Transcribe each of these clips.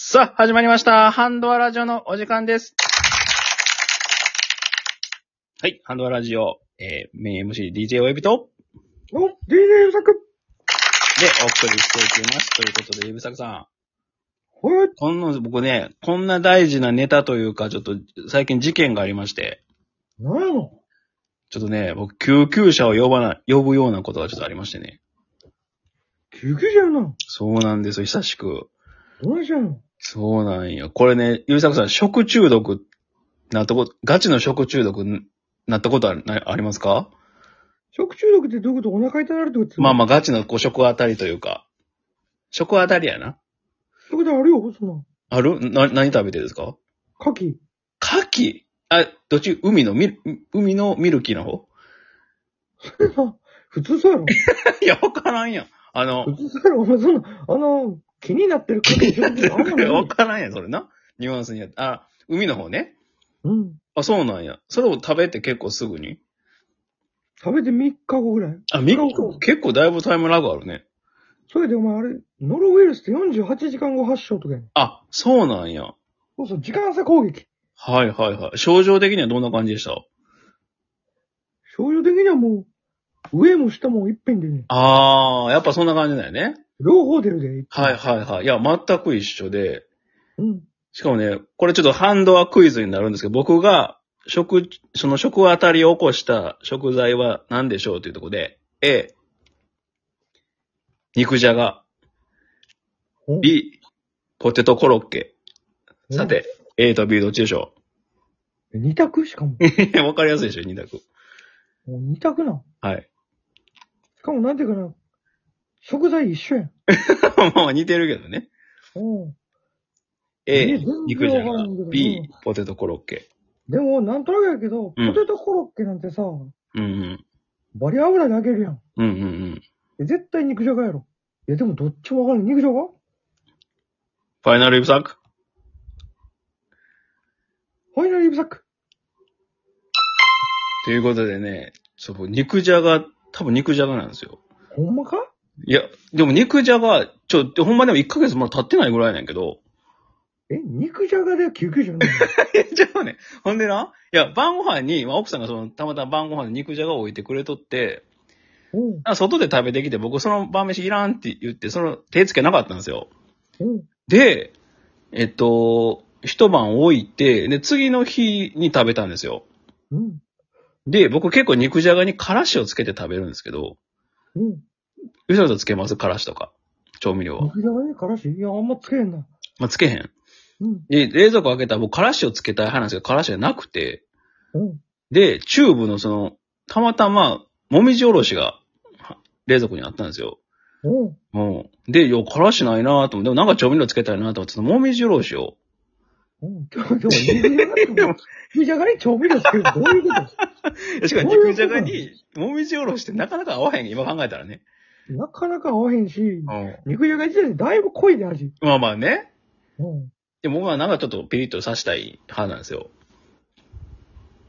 さあ、始まりました。ハンドアラジオのお時間です。はい、ハンドアラジオ、えー、メイン MC DJ おエビと、お、DJ ゆさく。で、お送りしていきます。ということで、ゆびさくさん。はい。こんな、僕ね、こんな大事なネタというか、ちょっと、最近事件がありまして、何やの？ちょっとね、僕、救急車を呼ばな、呼ぶようなことがちょっとありましてね。救急車やな。そうなんですよ、久しく。どないしやの？そうなんよ。これね、ゆびさくさん、食中毒、なったこと、ガチの食中毒になったことあるなありますか？食中毒ってどういうこと？お腹痛なるってことまあまあ、ガチの食当たりというか。食当たりやな。そういうことあるよ、そんな。ある？な、何食べてるんですか？牡蠣。牡蠣？あ、どっち？海のミル、海のミルキーの方？普通そうやろ。いや、わからんやん。あの、普通そうやろ。お前そんな、あの、気になってる牡蠣食べてあんまないわからんやん、それな。ニュアンスにやって。あ、海の方ね。うん。あ、そうなんや。それを食べて結構すぐに？食べて3日後ぐらい。あ、み、結構だいぶタイムラグあるね。それでお前あれ、ノロウイルスって48時間後発症とかや。あ、そうなんや。そうそう、時間差攻撃。はいはいはい。症状的にはどんな感じでした？症状的にはもう、上も下も一遍でね。あー、やっぱそんな感じだよね。両方出るで。はいはいはい。いや、全く一緒で、うん。しかもね、これちょっとハンドアクイズになるんですけど、僕が食、その食当たりを起こした食材は何でしょうというところで、A、肉じゃが、お B、ポテトコロッケ。さて、A と B どっちでしょ二択？しかも。う わかりやすいでしょ、二択。もう二択な。はい。しかもなんていうかな、食材一緒やん。まあ似てるけどね。うん。A 全、然肉じゃがわからんけど。B、ポテトコロッケ。でも、なんとなくやけど、うんポテトコロッケなんてさ、うんうん。バリ油で揚げるやん。うんうんうん。え絶対肉じゃがやろ。いや、でもどっちもわかんない。肉じゃが？ファイナルイブサック？ファイナルリブサック。ということでね、そう、肉じゃが、多分肉じゃがなんですよ。ほんまか？いや、でも肉じゃが、ちょ、ほんまでも1ヶ月まだ経ってないぐらいなんやけど。え、肉じゃがで救急車なの？え、じゃあね、ほんでな、いや、晩ご飯に、まあ、奥さんがその、たまたま晩ご飯に肉じゃがを置いてくれとって、うん。あ外で食べてきて、僕その晩飯いらんって言って、その手つけなかったんですよ。うん。で、えっと、一晩置いて、で、次の日に食べたんですよ。うん。で、僕結構肉じゃがにからしをつけて食べるんですけど、うん。うさとつけます？からしとか。調味料は。肉じゃがにからしいや、あんまつけへんな。まあ、つけへん。うん。で、冷蔵庫開けたら僕からしをつけたい派なんですけど、からしがなくて、うん。で、チューブのその、たまたま、もみじおろしが、は冷蔵庫にあったんですよ。うん。うん。で、いや、からしないなぁと思って、でもなんか調味料つけたいなと思って、そのもみじおろしを、うん。でも、でも肉じゃがって肉じゃがに調味料つけるどういうこと しかも肉じゃがに、もみじおろしってなかなか合わへん、今考えたらね。なかなか合わへんし、うん。肉じゃが自体でだいぶ濃いで味。まあまあね。うん。でもまあなんかちょっとピリッとさしたい派なんですよ。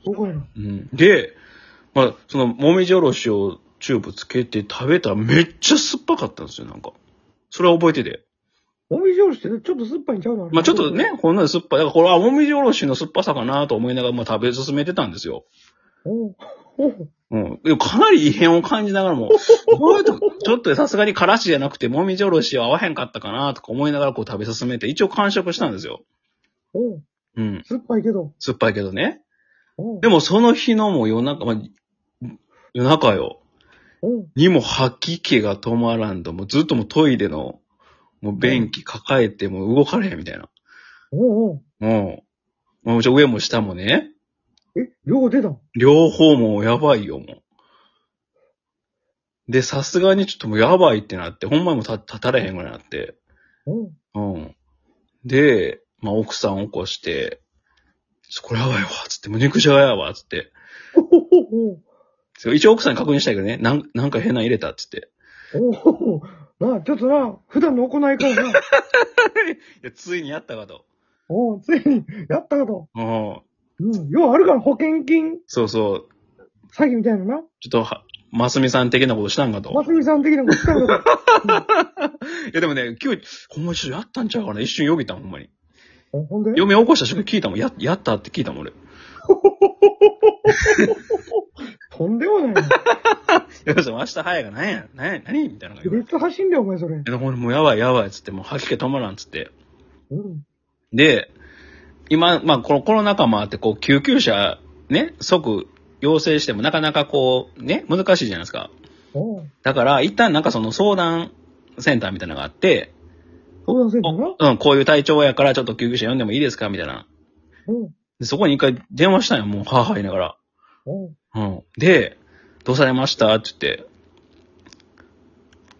そうかやな。うん。で、まあ、その、もみじおろしをチューブつけて食べたらめっちゃ酸っぱかったんですよ、なんか。それは覚えてて。もみじおろしってちょっと酸っぱいんちゃうのまあちょっとね、ほんのり酸っぱい。だからこれはもみじおろしの酸っぱさかなと思いながら、まあ食べ進めてたんですよ。おうおううん。でもかなり異変を感じながらも、ちょっとさすがにからしじゃなくて、もみじおろしは合わへんかったかなとか思いながらこう食べ進めて、一応完食したんですよ。おううん。酸っぱいけど。酸っぱいけどね。おうでもその日のもう夜中、まあ、夜中よ。おうにも吐き気が止まらんと、もうずっともうトイレの、もう便器抱えてもう動かれへんみたいな。おうおうもう、もうちょ上も下もね、え、両方出たん両方もうやばいよ、もう。で、さすがにちょっともうやばいってなって、ほんまにもう立立たれへんぐらいになって。おううん。で、まあ奥さん起こして、ちょこれやばいわ、つって、もう肉じゃがやわ、つって。おうおうそう一応奥さんに確認したいけどね、なんなんか変なの入れた、つって。おうおうなあ、ちょっとな、普段の行いからな。いや、ついにやったかと。おうついに、やったかと。うん。うん。ようあるから、保険金そうそう。詐欺みたいなな。ちょっとは、ますみさん的なことしたんかと。ますみさん的なことしたのか。いやでもね、今日、ほんまにちょっとやったんちゃうかな。一瞬よぎったもん、ほんまに。うんほんで？嫁起こした瞬間聞いたもん。や、やったって聞いたもん、俺。い とんでもないな。や、その明日早いが、なんや、なんや、何？みたいなのが。別走んだよ、お前それ。え、ほんもうやばいやばいっつって、もう吐き気止まらんっつって。うん。で、今、まあ、このコロナ禍もあって、こう、救急車、ね、即要請してもなかなかこう、ね、難しいじゃないですか。だから、一旦なんかその相談センターみたいなのがあって、相談センターな。うん、こういう体調やからちょっと救急車呼んでもいいですかみたいな。うん。で、そこに一回電話したんよ、もう、はぁはぁ言いながら。おううん。で、どうされました？って言って。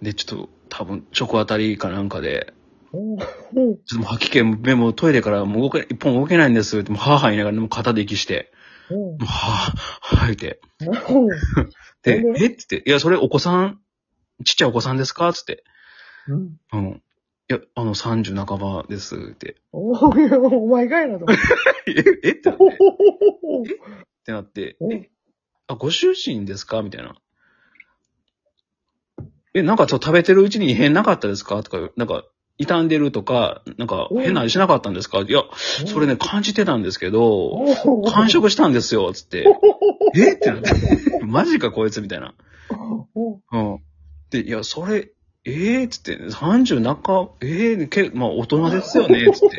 で、ちょっと、多分、直当たりかなんかで、ちょっと吐き気、目もトイレからもう動け、一本動けないんです。って、もうはぁはぁ言いながら、もう肩で息して、もうはぁ、はぁ言って。でえ？って言って、いや、それお子さん、ちっちゃいお子さんですか？つって。うん。うん。いや、あの、30半ばですって。おお前かいなと。え、え？ってなって、ってなって、あ、ご主人ですか？みたいな。え、なんかそう食べてるうちに異変なかったですか？とか、なんか、傷んでるとか、なんか変な味しなかったんですか？いや、それね、感じてたんですけど、完食したんですよ、つって。え？ってなって。マジかこいつみたいな。おううん。で、いや、それ、ええー、つって、30中、ええー、け、まあ大人ですよね、つって。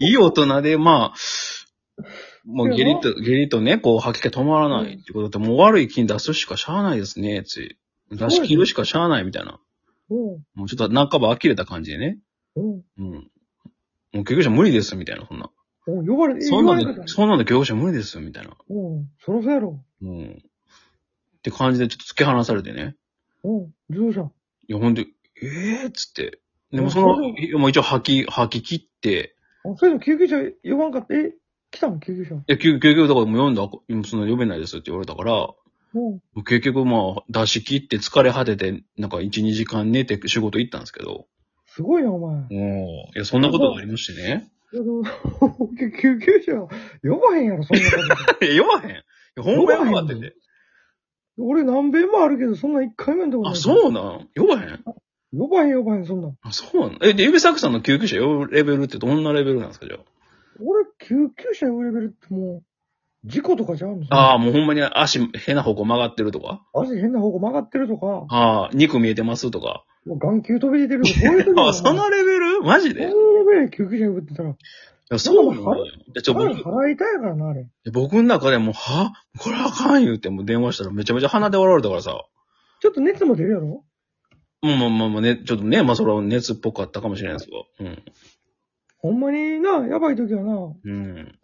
いい大人で、まあ、もう下痢と、下痢とね、こう吐き気止まらないってことで、もう悪い菌出すしかしゃあないですね、つって。出し切るしかしゃあないみたいな。おうもうちょっと半ば呆れた感じでね。おううん。もう救急車無理です、みたいな、そんな。おう呼ばれ、そんなんで、言われたそんなんで救急車無理です、みたいな。おうそろそろやろ。うん。って感じでちょっと突き放されてね。おう自動車。いや、ほんで、ええー、っつって。でもうんその、そういやもう一応吐き、吐き切って、あ、それでも救急車呼ばんかった？え来たの？救急車。いや、救救急だからもう読んだ、今その呼べないですって言われたから、うう結局まあ出し切って疲れ果てて、なんか1、2時間寝て仕事行ったんですけど、すごいな、お前。いもう、いや、そんなことがありましてね。や、でも救急車呼ばへんやろ、そんなこと。いや、読まへん。いや、ほんま読まってて。俺何遍もあるけど、そんな一回目のとこあ、そうなん？読まへん？呼ばへん呼ばへん、そんなん。あ、そうなん？え、で、指作さんの救急車呼ぶレベルってどんなレベルなんですか、じゃ俺、救急車呼ぶレベルってもう、事故とかじゃんのあ。ああ、もうほんまに足変な方向曲がってるとか？足変な方向曲がってるとか、ああ、肉見えてますとか？もう眼球飛び出てるとか、そういう時あ、そのレベル？マジで？いそういうレベルで救急車呼ぶってたら、や、そうなんや。いや、ちょ、腹僕、払いたいからな、あれ。僕の中でもう、はこれあかん言うて、もう電話したらめちゃめちゃ鼻で笑われたからさ。ちょっと熱も出るやろ？もうまあまあまあね、ちょっとね、まあそれは熱っぽかったかもしれないですけど。うん。ほんまにな、やばい時はな、うん。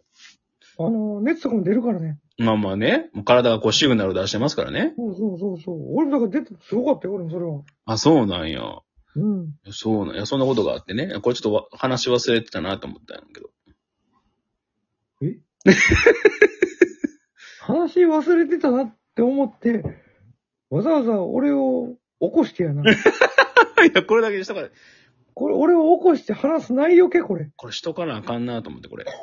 あの、熱とかも出るからね。まあまあね、もう体がこうシグナル出してますからね。そうそうそうそう。俺もだから出てすごかったよ、俺もそれは。あ、そうなんや。うん。そうなんや。そんなことがあってね。これちょっとわ話忘れてたなと思ったんやけど。話忘れてたなって思って、わざわざ俺を起こしてやな。いや、これだけにしとか。これ、俺を起こして話す内容け、これ。これしとかなあかんなと思って、これ。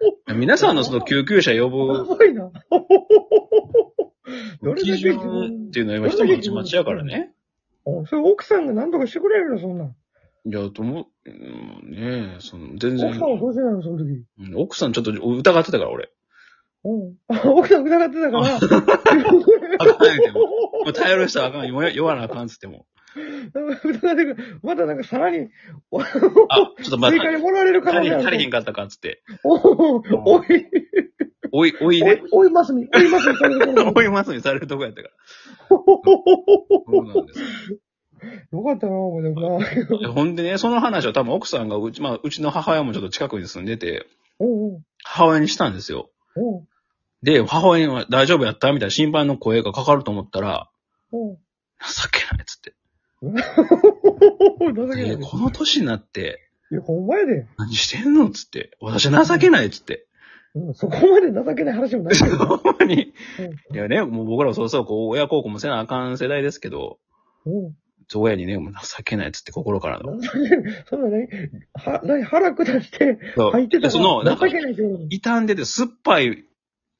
皆さんのその救急車呼やぶばいな。どれだけ基準っていうのは今人まちやからね。おそれ奥さんが何とかしてくれるよ、そんなん。いや、と思う、うんねえ、その、全然奥さんはどうしてないの、その時？うん奥さんちょっと疑ってたから、俺。うん。あ 奥さん疑ってたから。あかん言うても。もう頼る人はあかん。弱弱なあかんっつっても。またなんかさらに、おあ、ちょっとま追加にもらわれる可能性ある。足りへんかったかっつって。おおい、おい、おいおねい。、おいますみ、おいますみ、されるところ追 いますにされるとこやったから。そうなんですよよかったな、お前でもな。ほんでね、その話を多分奥さんがうち、まあ、うちの母親もちょっと近くに住んでて、おう母親にしたんですよ。おうで、母親には大丈夫やったみたいな心配の声がかかると思ったら、おう情けないっつって。情けないで、この年になって、いや、ほんまやで。何してんのっつって。私情けないっつって。うんそこまで情けない話もないけど。ほんまに。うんいやね、もう僕らもそうそう、こう、親孝行もせなあかん世代ですけど、うん親にね、もう情けないっつって心からの。そんなね、は、何腹下してそう入ってたら、その、なんか情けないってこと傷んでて酸っぱい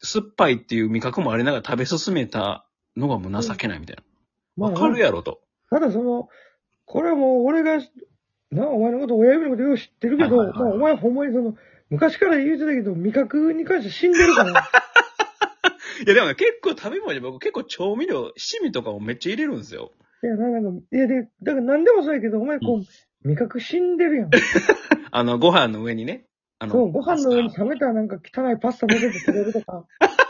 酸っぱいっていう味覚もありながら食べ進めたのがもう情けないみたいな。まあわかるやろと。ただその、これはもう俺が、な、お前のこと、親指のことよう知ってるけど、まあお前ほんまにその、昔から言うてたけど、味覚に関して死んでるから。いやでもね、結構食べ物で僕結構調味料、七味とかもめっちゃ入れるんですよ。いや、なんか、いや、で、だから何でもそうやけど、お前こう、味覚死んでるやん。あの、ご飯の上にね。あの、そう、ご飯の上に冷めたなんか汚いパスタ乗せて食べるとか。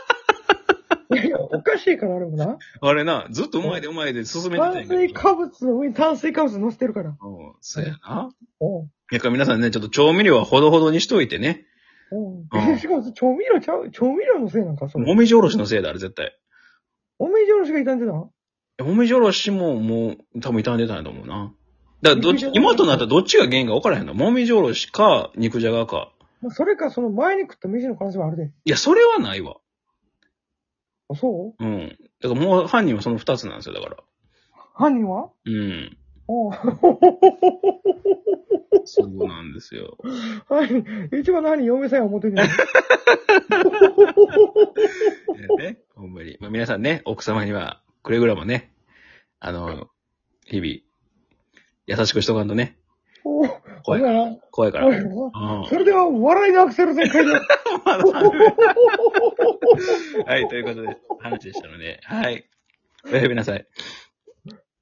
いやいや、おかしいからあれもな。あれな、ずっとうまいでうまいで進めてたん炭。水化物の上に炭水化物乗せてるから。うん、そうやな。おうやから皆さんね、ちょっと調味料はほどほどにしといてね。おううん しかも調味料ちゃう、調味料のせいなんか、それ。もみじおろしのせいだ、あれ絶対。おめじおろしが傷んでたの？もみじおろしももう多分傷んでたんやと思うな。だからどっち今となったらどっちが原因か分からへんの？もみじおろしか、肉じゃがか。まあ、それか、その前に食った飯の可能性はあるで。いや、それはないわ。あ、そう？うん。だからもう犯人はその二つなんですよ、だから。犯人は？うん。おうそうなんですよ。犯人、一番の犯人嫁さんや思ってんねん。ね、ほんまに。まあ、皆さんね、奥様には、くれぐれもね、あの、日々、優しくしとかんとね、おう怖いほんなら怖いから。それでは、笑いのアクセル全開で。はい、ということで、話でしたので、はい。おやすみなさい。